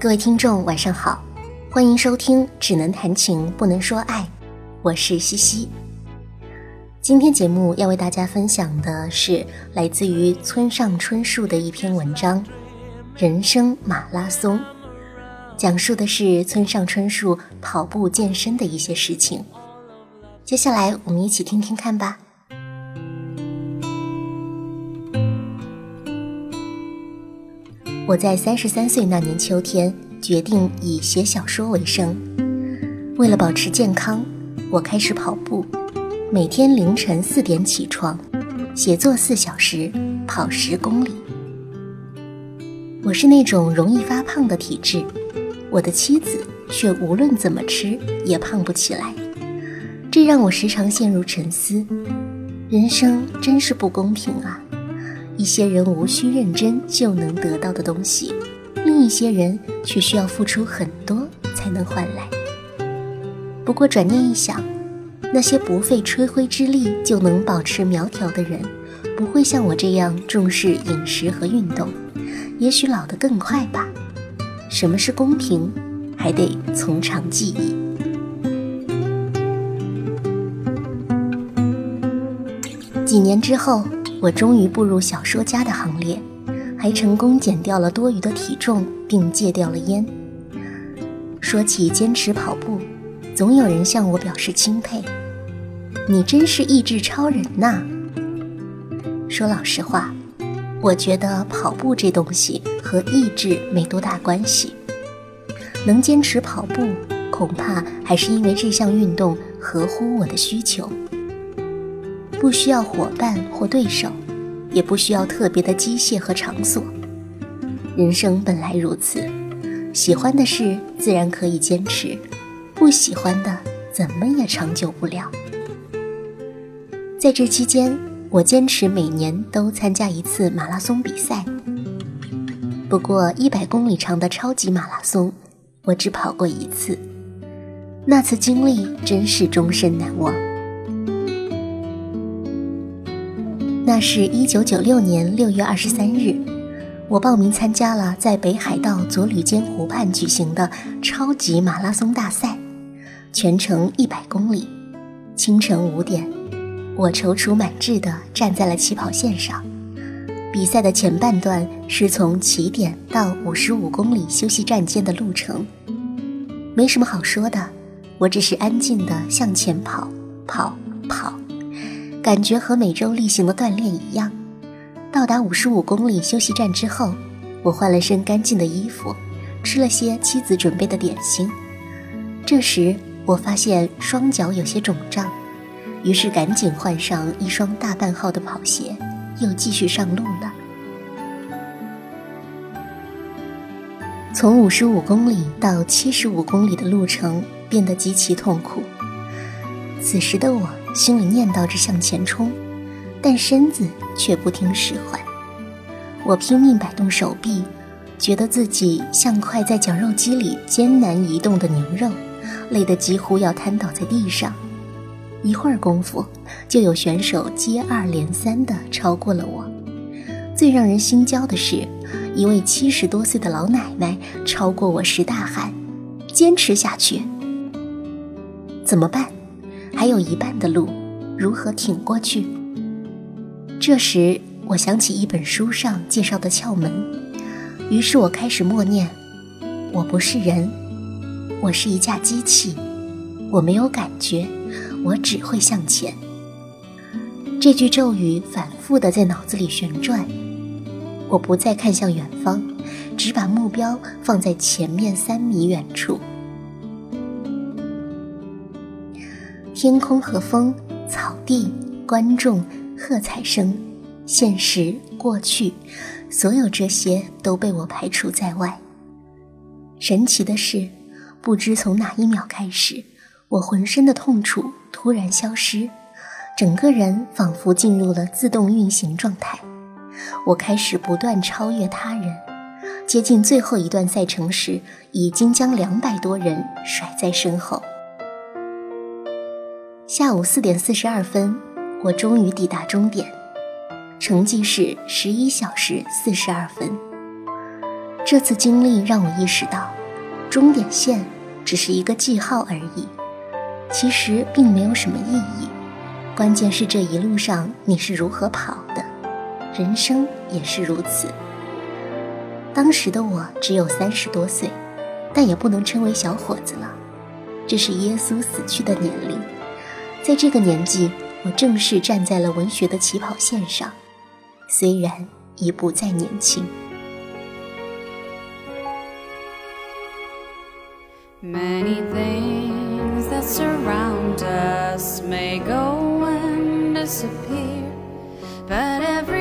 各位听众，晚上好，欢迎收听《只能谈情不能说爱》，我是西西。今天节目要为大家分享的是来自于村上春树的一篇文章《人生马拉松》，讲述的是村上春树跑步健身的一些事情。接下来我们一起听听看吧。我在三十三岁那年秋天决定以写小说为生。为了保持健康，我开始跑步，每天凌晨四点起床，写作四小时，跑十公里。我是那种容易发胖的体质，我的妻子却无论怎么吃也胖不起来，这让我时常陷入沉思：人生真是不公平啊！一些人无需认真就能得到的东西，另一些人却需要付出很多才能换来。不过转念一想，那些不费吹灰之力就能保持苗条的人，不会像我这样重视饮食和运动，也许老得更快吧。什么是公平，还得从长计议。几年之后。我终于步入小说家的行列，还成功减掉了多余的体重，并戒掉了烟。说起坚持跑步，总有人向我表示钦佩：“你真是意志超人呐！”说老实话，我觉得跑步这东西和意志没多大关系。能坚持跑步，恐怕还是因为这项运动合乎我的需求。不需要伙伴或对手，也不需要特别的机械和场所。人生本来如此，喜欢的事自然可以坚持，不喜欢的怎么也长久不了。在这期间，我坚持每年都参加一次马拉松比赛。不过，一百公里长的超级马拉松，我只跑过一次，那次经历真是终身难忘。那是一九九六年六月二十三日，我报名参加了在北海道佐吕间湖畔举行的超级马拉松大赛，全程一百公里。清晨五点，我踌躇满志地站在了起跑线上。比赛的前半段是从起点到五十五公里休息站间的路程，没什么好说的，我只是安静地向前跑，跑，跑。感觉和每周例行的锻炼一样。到达五十五公里休息站之后，我换了身干净的衣服，吃了些妻子准备的点心。这时我发现双脚有些肿胀，于是赶紧换上一双大半号的跑鞋，又继续上路了。从五十五公里到七十五公里的路程变得极其痛苦。此时的我。心里念叨着向前冲，但身子却不听使唤。我拼命摆动手臂，觉得自己像块在绞肉机里艰难移动的牛肉，累得几乎要瘫倒在地上。一会儿功夫，就有选手接二连三地超过了我。最让人心焦的是，一位七十多岁的老奶奶超过我时大喊：“坚持下去！”怎么办？还有一半的路，如何挺过去？这时，我想起一本书上介绍的窍门，于是我开始默念：“我不是人，我是一架机器，我没有感觉，我只会向前。”这句咒语反复的在脑子里旋转。我不再看向远方，只把目标放在前面三米远处。天空和风、草地、观众、喝彩声、现实、过去，所有这些都被我排除在外。神奇的是，不知从哪一秒开始，我浑身的痛楚突然消失，整个人仿佛进入了自动运行状态。我开始不断超越他人，接近最后一段赛程时，已经将两百多人甩在身后。下午四点四十二分，我终于抵达终点，成绩是十一小时四十二分。这次经历让我意识到，终点线只是一个记号而已，其实并没有什么意义。关键是这一路上你是如何跑的，人生也是如此。当时的我只有三十多岁，但也不能称为小伙子了，这是耶稣死去的年龄。在这个年纪，我正式站在了文学的起跑线上，虽然已不再年轻。Many things that surround us may go and disappear, but every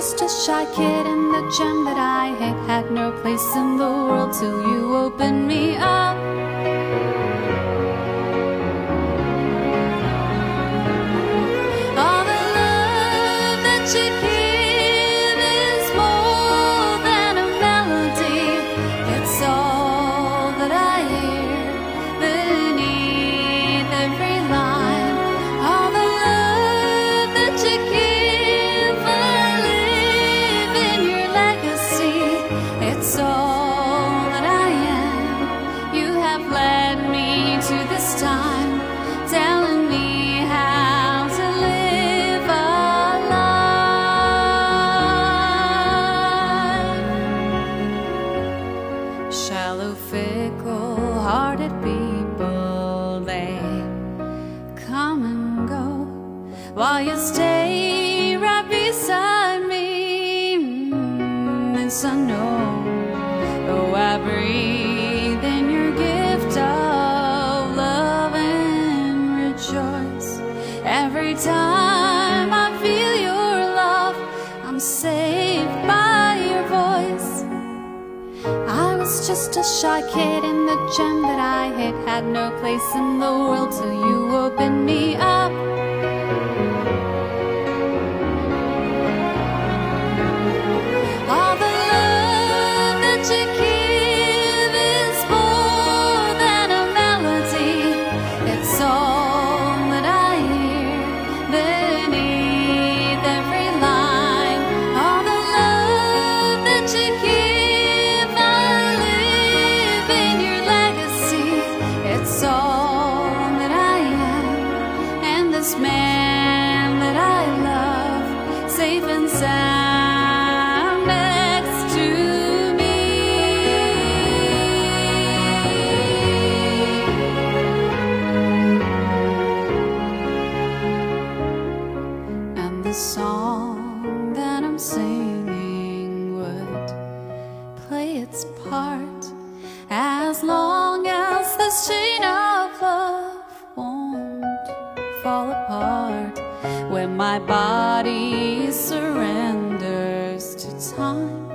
just a shy kid in the gym that I had had no place in the world till you opened me up. Shallow, fickle hearted people, they come and go while you stay right beside me. Mm, This I know. A shy kid in the gym, that I had had no place in the world till you opened part as long as this chain of love won't fall apart. When my body surrenders to time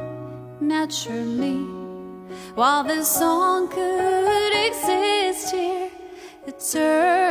naturally while this song could exist here eternally